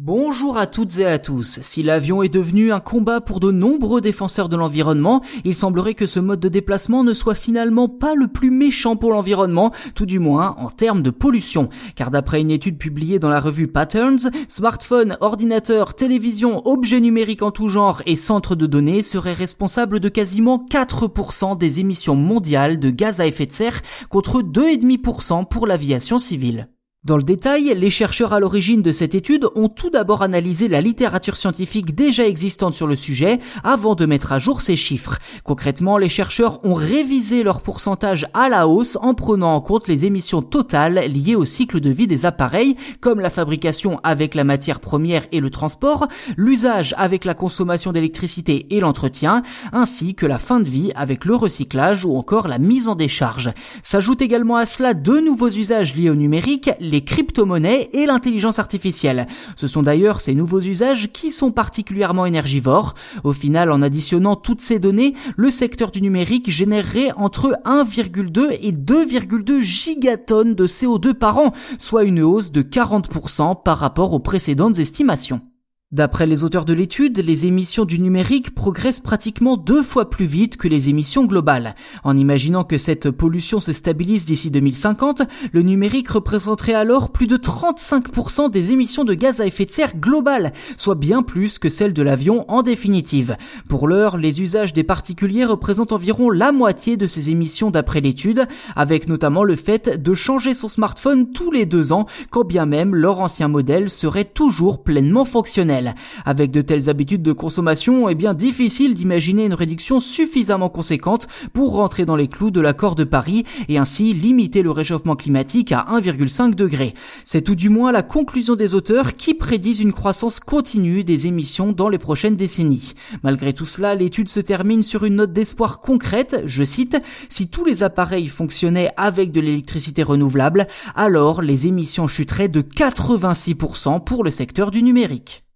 Bonjour à toutes et à tous. Si l'avion est devenu un combat pour de nombreux défenseurs de l'environnement, il semblerait que ce mode de déplacement ne soit finalement pas le plus méchant pour l'environnement, tout du moins en termes de pollution. Car d'après une étude publiée dans la revue Patterns, smartphones, ordinateurs, télévision, objets numériques en tout genre et centres de données seraient responsables de quasiment 4% des émissions mondiales de gaz à effet de serre contre 2,5% pour l'aviation civile. Dans le détail, les chercheurs à l'origine de cette étude ont tout d'abord analysé la littérature scientifique déjà existante sur le sujet avant de mettre à jour ces chiffres. Concrètement, les chercheurs ont révisé leur pourcentage à la hausse en prenant en compte les émissions totales liées au cycle de vie des appareils, comme la fabrication avec la matière première et le transport, l'usage avec la consommation d'électricité et l'entretien, ainsi que la fin de vie avec le recyclage ou encore la mise en décharge. S'ajoutent également à cela deux nouveaux usages liés au numérique, les crypto-monnaies et l'intelligence artificielle. Ce sont d'ailleurs ces nouveaux usages qui sont particulièrement énergivores. Au final, en additionnant toutes ces données, le secteur du numérique générerait entre 1,2 et 2,2 gigatonnes de CO2 par an, soit une hausse de 40% par rapport aux précédentes estimations. D'après les auteurs de l'étude, les émissions du numérique progressent pratiquement deux fois plus vite que les émissions globales. En imaginant que cette pollution se stabilise d'ici 2050, le numérique représenterait alors plus de 35% des émissions de gaz à effet de serre globales, soit bien plus que celles de l'avion en définitive. Pour l'heure, les usages des particuliers représentent environ la moitié de ces émissions d'après l'étude, avec notamment le fait de changer son smartphone tous les deux ans, quand bien même leur ancien modèle serait toujours pleinement fonctionnel. Avec de telles habitudes de consommation, est bien difficile d'imaginer une réduction suffisamment conséquente pour rentrer dans les clous de l'accord de Paris et ainsi limiter le réchauffement climatique à 1,5 degré. C'est tout du moins la conclusion des auteurs qui prédisent une croissance continue des émissions dans les prochaines décennies. Malgré tout cela, l'étude se termine sur une note d'espoir concrète, je cite, si tous les appareils fonctionnaient avec de l'électricité renouvelable, alors les émissions chuteraient de 86% pour le secteur du numérique.